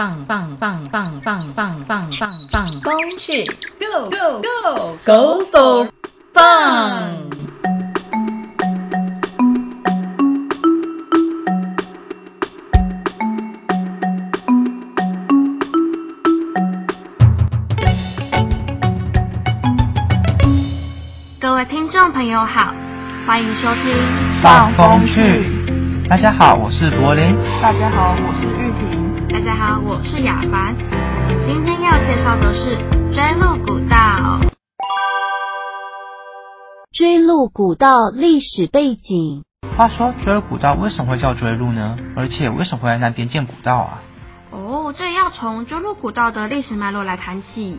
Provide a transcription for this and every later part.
棒棒棒棒棒棒棒棒棒，风去 Go Go Go Go for fun！各位听众朋友好，欢迎收听。放风去。大家好，我是柏林。大家好，我是玉婷。大家好，我是雅凡。今天要介绍的是追鹿古道。追鹿古道历史背景。话说追鹿古道为什么会叫追鹿呢？而且为什么会在那边建古道啊？哦，这要从追鹿古道的历史脉络来谈起。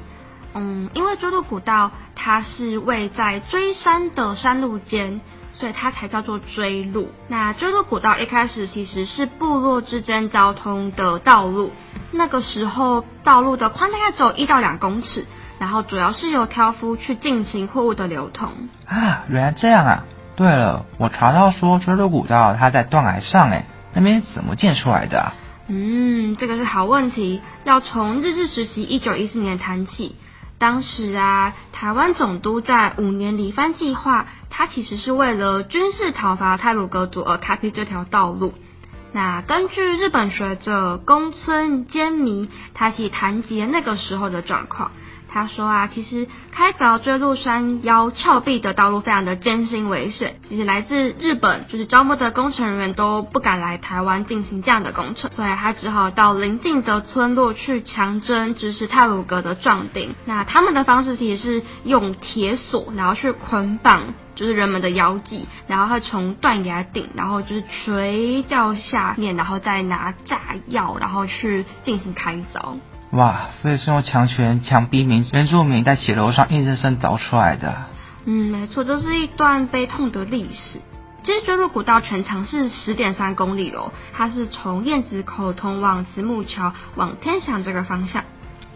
嗯，因为追鹿古道它是位在追山的山路间，所以它才叫做追路。那追路古道一开始其实是部落之间交通的道路，那个时候道路的宽大概只有一到两公尺，然后主要是由挑夫去进行货物的流通。啊，原来这样啊！对了，我查到说追路古道它在断崖上，哎，那边怎么建出来的啊？嗯，这个是好问题，要从日治时期一九一四年谈起。当时啊，台湾总督在五年里番计划，他其实是为了军事讨伐泰鲁格族而开辟这条道路。那根据日本学者宫村坚弥，他是谈及那个时候的状况。他说啊，其实开凿追鹿山腰峭壁的道路非常的艰辛危险，其实来自日本就是招募的工程人员都不敢来台湾进行这样的工程，所以他只好到邻近的村落去强征支持泰鲁格的壮丁。那他们的方式其实是用铁索，然后去捆绑就是人们的腰际，然后会从断崖顶，然后就是垂掉下面，然后再拿炸药，然后去进行开凿。哇，所以是用强权强逼民原住民在写楼上硬生生凿出来的。嗯，没错，这是一段悲痛的历史。其实追鹿古道全长是十点三公里哦，它是从燕子口通往慈母桥往天祥这个方向。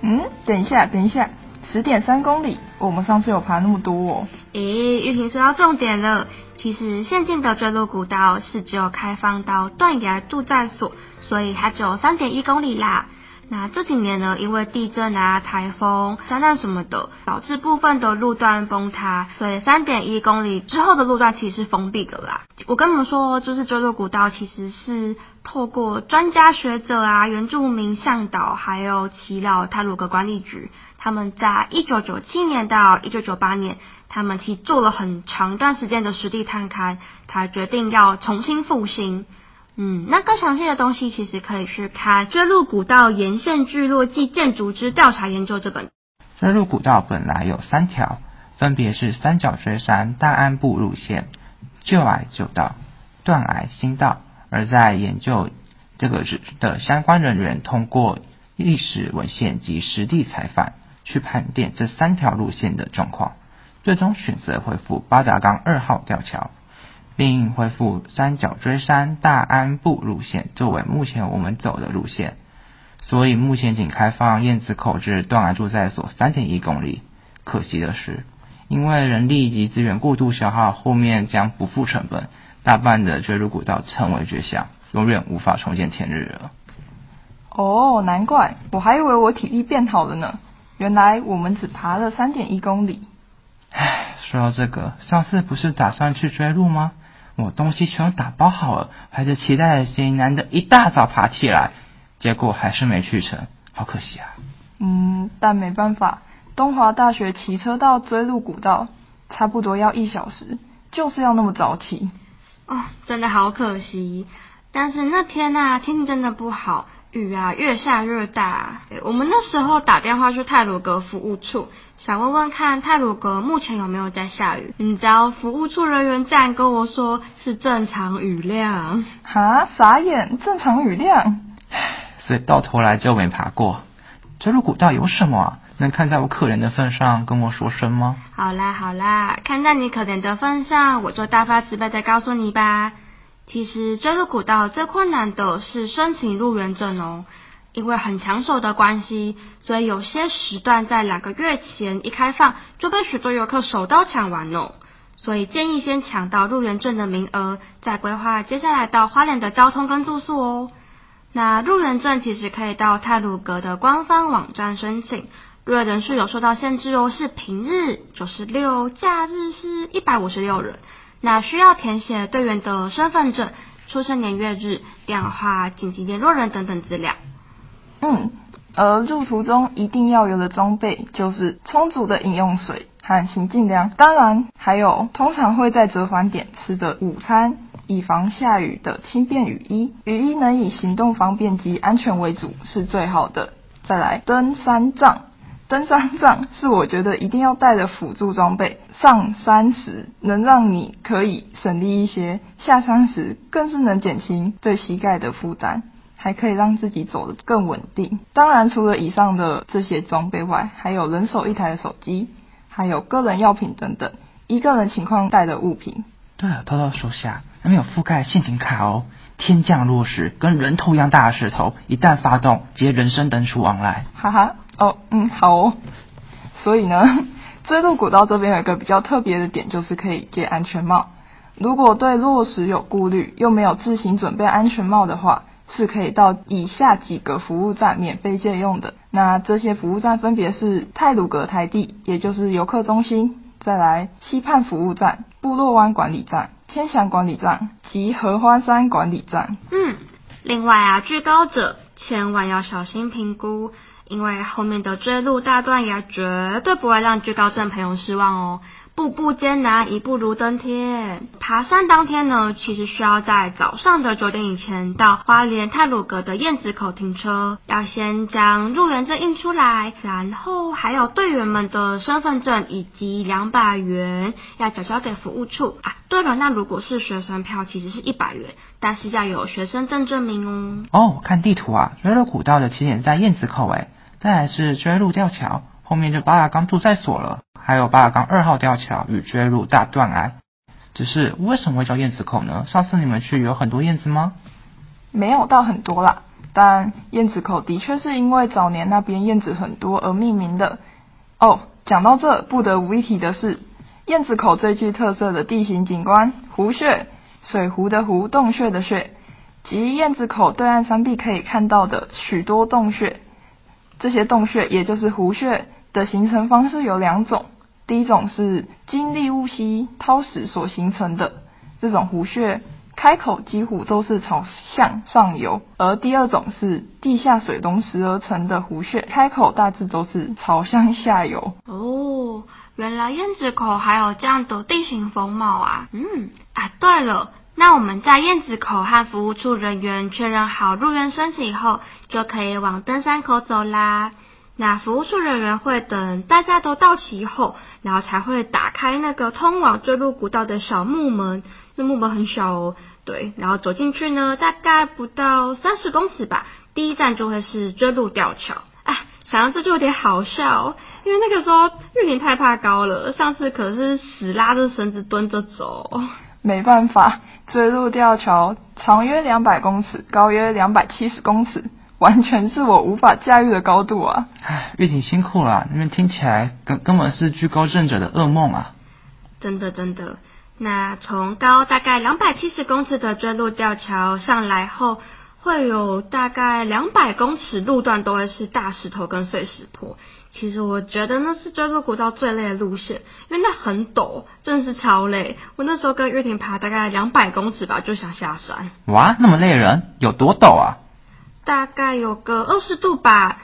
嗯，等一下，等一下，十点三公里，我们上次有爬那么多哦。诶，玉婷说到重点了。其实现今的追鹿古道是只有开放到断崖住宅所，所以它只有三点一公里啦。那这几年呢，因为地震啊、台风、灾难什么的，导致部分的路段崩塌，所以三点一公里之后的路段其实是封闭的啦。我跟你们说，就是追鹿古道其实是透过专家学者啊、原住民向导，还有奇老泰鲁格管理局，他们在一九九七年到一九九八年，他们其实做了很长一段时间的实地探勘，才决定要重新复兴。嗯，那更详细的东西其实可以去看《追鹿古道沿线聚落暨建筑之调查研究》这本。追鹿古道本来有三条，分别是三角锥山大安部路线、旧矮旧道、断矮新道。而在研究这个的相关人员，通过历史文献及实地采访，去盘点这三条路线的状况，最终选择恢复八达冈二号吊桥。并恢复三角锥山大安部路线作为目前我们走的路线，所以目前仅开放燕子口至断崖住宅所三点一公里。可惜的是，因为人力及资源过度消耗，后面将不复成本，大半的追鹿古道成为绝响，永远无法重见天日了。哦，难怪，我还以为我体力变好了呢，原来我们只爬了三点一公里。唉，说到这个，上次不是打算去追路吗？我东西全都打包好了，怀着期待的心，难得一大早爬起来，结果还是没去成，好可惜啊。嗯，但没办法，东华大学骑车到追鹿古道，差不多要一小时，就是要那么早起。哦，真的好可惜。但是那天呐，天气真的不好。雨啊，越下越大。我们那时候打电话去泰鲁格服务处，想问问看泰鲁格目前有没有在下雨。你知道服务处人员这样跟我说是正常雨量。哈，傻眼，正常雨量。所以到头来就没爬过。这路古道有什么啊？能看在我可怜的份上跟我说声吗？好啦好啦，看在你可怜的份上，我就大发慈悲的告诉你吧。其实追入古道最困难的是申请入园证哦，因为很抢手的关系，所以有些时段在两个月前一开放就被许多游客手刀抢完哦。所以建议先抢到入园证的名额，再规划接下来到花莲的交通跟住宿哦。那入园证其实可以到泰鲁阁的官方网站申请，入园人数有受到限制哦，是平日九十六，假日是一百五十六人。那需要填写队员的身份证、出生年月日、电话、紧急联络人等等资料。嗯，而入途中一定要有的装备就是充足的饮用水和行进粮，当然还有通常会在折返点吃的午餐。以防下雨的轻便雨衣，雨衣能以行动方便及安全为主是最好的。再来，登山杖，登山杖是我觉得一定要带的辅助装备。上山时能让你可以省力一些，下山时更是能减轻对膝盖的负担，还可以让自己走得更稳定。当然，除了以上的这些装备外，还有人手一台的手机，还有个人药品等等，一个人情况带的物品。对了，偷偷说下。没有覆盖陷阱卡哦！天降落石，跟人头一样大的石头，一旦发动，直接人生登出往来。哈哈，哦，嗯，好哦。所以呢，追路古道这边有一个比较特别的点，就是可以借安全帽。如果对落石有顾虑，又没有自行准备安全帽的话，是可以到以下几个服务站免费借用的。那这些服务站分别是泰鲁格台地，也就是游客中心；再来西畔服务站、部落湾管理站。千祥管理站及合欢山管理站。嗯，另外啊，居高者千万要小心评估，因为后面的追路大段也绝对不会让居高症朋友失望哦。步步艰难，一步如登天。爬山当天呢，其实需要在早上的九点以前到花莲泰鲁阁的燕子口停车，要先将入园证印出来，然后还有队员们的身份证以及两百元要缴交给服务处啊。对了，那如果是学生票，其实是一百元，但是要有学生证证明哦。哦，看地图啊，追路古道的起点在燕子口诶，再来是追路吊桥，后面就巴拉冈驻在所了。还有巴尔冈二号吊桥与追路大断崖，只是为什么会叫燕子口呢？上次你们去有很多燕子吗？没有到很多啦，但燕子口的确是因为早年那边燕子很多而命名的。哦，讲到这，不得无一提的是，燕子口最具特色的地形景观——湖穴，水湖的湖，洞穴的穴，及燕子口对岸山壁可以看到的许多洞穴。这些洞穴也就是湖穴的形成方式有两种。第一种是经历雾溪涛石所形成的这种湖穴，开口几乎都是朝向上游；而第二种是地下水溶石而成的湖穴，开口大致都是朝向下游。哦，原来燕子口还有这样的地形风貌啊！嗯啊，对了，那我们在燕子口和服务处人员确认好入园申请以后，就可以往登山口走啦。那服务处人员会等大家都到齐后，然后才会打开那个通往坠入古道的小木门。那木门很小哦，对。然后走进去呢，大概不到三十公尺吧。第一站就会是坠入吊桥。哎，想到这就有点好笑，因为那个时候玉林太怕高了，上次可是死拉着绳子蹲着走。没办法，坠入吊桥长约两百公尺，高约两百七十公尺。完全是我无法驾驭的高度啊！唉，玉婷辛苦了，你们听起来根根本是居高症者的噩梦啊！真的真的，那从高大概两百七十公尺的坠路吊桥上来后，会有大概两百公尺路段都会是大石头跟碎石坡。其实我觉得那是坠入古道最累的路线，因为那很陡，真的是超累。我那时候跟玉婷爬大概两百公尺吧，就想下山。哇，那么累人，有多陡啊？大概有个二十度吧，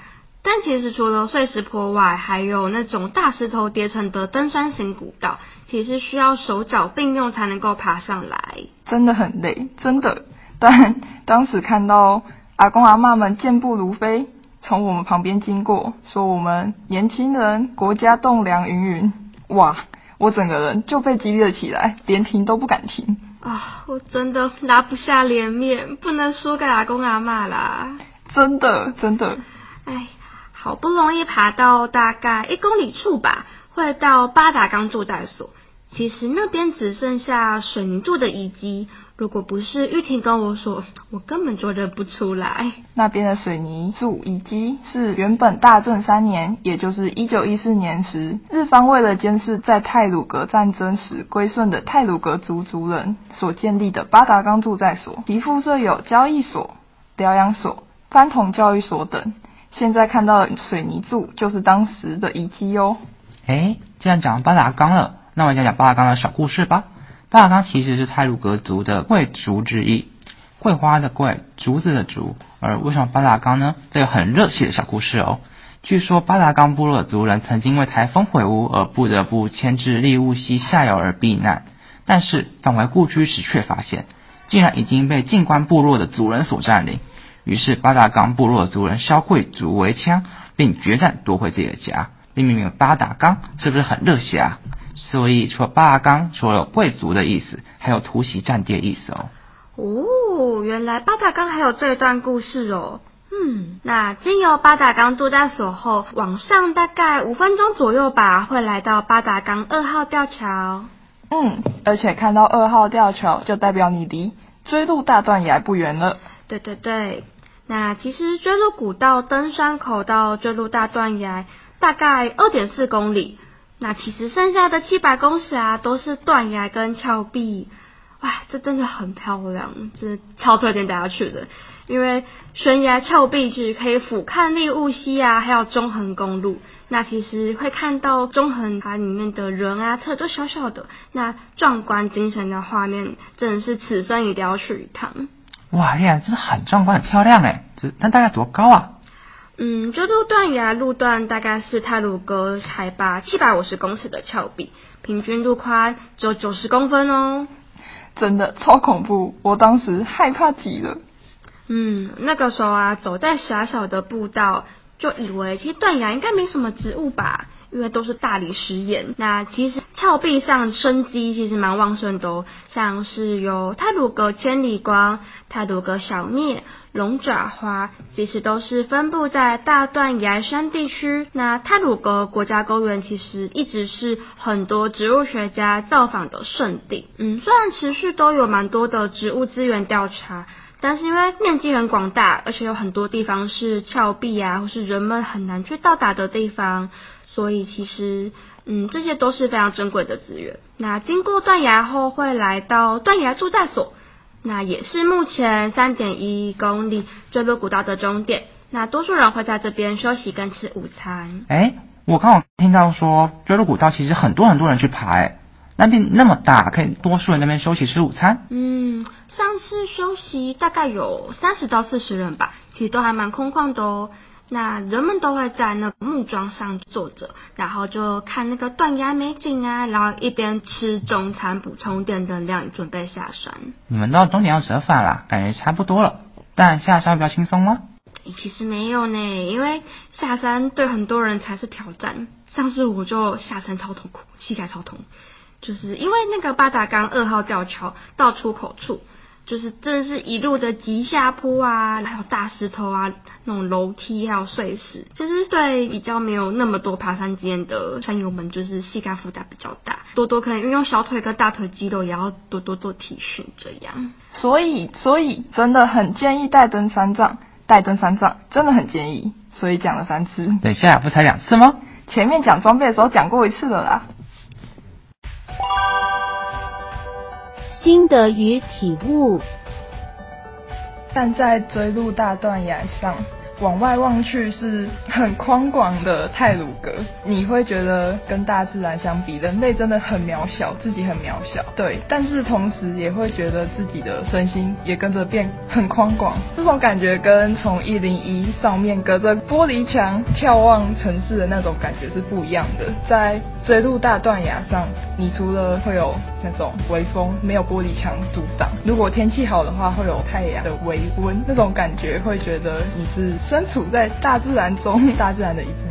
但其实除了碎石坡外，还有那种大石头叠成的登山型古道，其实需要手脚并用才能够爬上来，真的很累，真的。但当时看到阿公阿妈们健步如飞，从我们旁边经过，说我们年轻人国家栋梁云云，哇，我整个人就被激励了起来，连停都不敢停。啊，我真的拿不下脸面，不能输给阿公阿妈啦！真的，真的。哎，好不容易爬到大概一公里处吧，会到八达冈住宅所。其实那边只剩下水泥柱的遗迹，如果不是玉婷跟我说，我根本就认不出来。那边的水泥柱遗迹是原本大正三年，也就是一九一四年时，日方为了监视在泰鲁格战争时归顺的泰鲁格族族人所建立的八达冈住宅所，其附设有交易所、疗养所、翻桶教育所等。现在看到的水泥柱就是当时的遗迹哟。哎，既然讲八达冈了，那我讲讲八达冈的小故事吧。八达冈其实是泰鲁格族的贵族之一，桂花的桂，竹子的竹。而为什么八达冈呢？这个很热血的小故事哦。据说八达冈部落的族人曾经为台风毁屋而不得不迁至利乌溪下游而避难，但是返回故居时却发现，竟然已经被静观部落的族人所占领。于是八达冈部落的族人萧贵族为枪，并决战夺回自己的家，并命名八达冈，是不是很热血啊？所以除了八达冈，除了有贵族的意思，还有突袭战地的意思哦。哦，原来八达冈还有这一段故事哦。嗯，那经由八达冈度假所后，往上大概五分钟左右吧，会来到八达冈二号吊桥。嗯，而且看到二号吊桥，就代表你离追鹿大断崖不远了。对对对，那其实追鹿古道登山口到追鹿大断崖大概二点四公里，那其实剩下的七百公尺啊，都是断崖跟峭壁。哇，这真的很漂亮，这超推荐大家去的。因为悬崖峭壁是可以俯瞰利雾溪啊，还有中横公路。那其实会看到中横它里面的人啊，车都小小的，那壮观精神的画面，真的是此生一定要去一趟。哇呀，真的很壮观，很漂亮哎！这那大概多高啊？嗯，这座断崖路段大概是泰鲁阁海拔七百五十公尺的峭壁，平均路宽只有九十公分哦。真的超恐怖，我当时害怕极了。嗯，那个时候啊，走在狭小的步道，就以为其实断崖应该没什么植物吧，因为都是大理石岩。那其实峭壁上生机其实蛮旺盛的哦，像是有泰鲁格千里光、泰鲁格小聂、龙爪花，其实都是分布在大断崖山地区。那泰鲁格国家公园其实一直是很多植物学家造访的圣地。嗯，虽然持续都有蛮多的植物资源调查。但是因为面积很广大，而且有很多地方是峭壁啊，或是人们很难去到达的地方，所以其实，嗯，这些都是非常珍贵的资源。那经过断崖后，会来到断崖住在所，那也是目前三点一公里坠落古道的终点。那多数人会在这边休息跟吃午餐。哎，我刚好听到说坠落古道其实很多很多人去爬，哎。那边那么大，可以多数人那边休息吃午餐。嗯，上次休息大概有三十到四十人吧，其实都还蛮空旷的哦。那人们都会在那木桩上坐着，然后就看那个断崖美景啊，然后一边吃中餐补充电能量，准备下山。你们到终点要折返了，感觉差不多了。但下山比较轻松吗？其实没有呢，因为下山对很多人才是挑战。上次我就下山超痛苦，膝盖超痛。就是因为那个八达岗二号吊桥到出口处，就是真的是一路的急下坡啊，还有大石头啊，那种楼梯还有碎石，其实对比较没有那么多爬山经验的山友们，就是膝盖负担比较大，多多可能运用小腿跟大腿肌肉，也要多多做体训这样。所以，所以真的很建议带登山杖，带登山杖真的很建议。所以讲了三次，等一下不才两次吗？前面讲装备的时候讲过一次了啦。心得与体悟。站在追路大断崖上。往外望去是很宽广的泰鲁格，你会觉得跟大自然相比，人类真的很渺小，自己很渺小。对，但是同时也会觉得自己的身心也跟着变很宽广。这种感觉跟从一零一上面隔着玻璃墙眺望城市的那种感觉是不一样的。在追鹿大断崖上，你除了会有那种微风，没有玻璃墙阻挡。如果天气好的话，会有太阳的微温，那种感觉会觉得你是。身处在大自然中，大自然的一部分。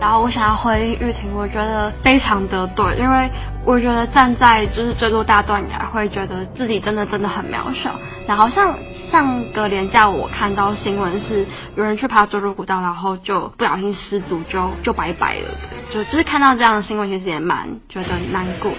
然后我想要回应玉婷，我觉得非常的对，因为我觉得站在就是坠落大断崖，会觉得自己真的真的很渺小。然后像上个连假，我看到新闻是有人去爬坠落古道，然后就不小心失足，就就拜拜了。就就是看到这样的新闻，其实也蛮觉得难过。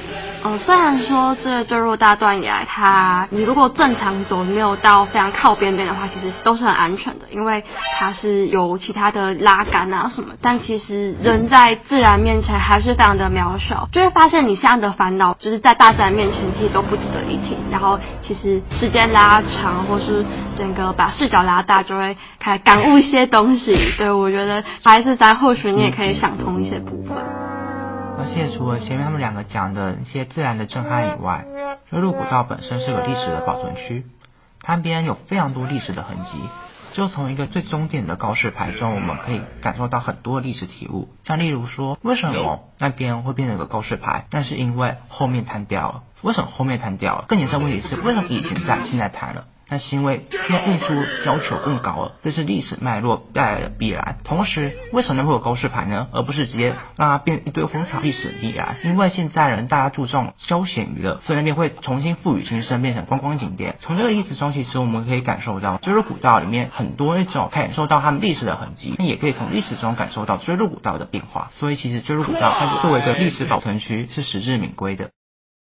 嗯，虽然说这坠落大断崖，它你如果正常走，没有到非常靠边边的话，其实都是很安全的，因为它是有其他的拉杆啊什么。但其实人在自然面前还是非常的渺小，就会发现你现在的烦恼，就是在大自然面前其实都不值得一提。然后其实时间拉长，或是整个把视角拉大，就会开始感悟一些东西。对我觉得孩子在或许你也可以想通一些部分。而且除了前面他们两个讲的一些自然的震撼以外，追鹿古道本身是个历史的保存区，它边有非常多历史的痕迹。就从一个最终点的告示牌中，我们可以感受到很多历史体悟。像例如说，为什么那边会变成个告示牌？那是因为后面瘫掉了。为什么后面瘫掉了？更严重的问题是，为什么以前在，现在瘫了？那是因为现在运输要求更高了，这是历史脉络带来的必然。同时，为什么会有告示牌呢？而不是直接让它变一堆荒草？历史必然，因为现在人大家注重休闲娱乐，所以那边会重新赋予新生，变成观光景点。从这个例子中，其实我们可以感受到追鹿古道里面很多那种感受到他们历史的痕迹，也可以从历史中感受到追鹿古道的变化。所以，其实追鹿古道它作为一个历史保存区是实至名归的。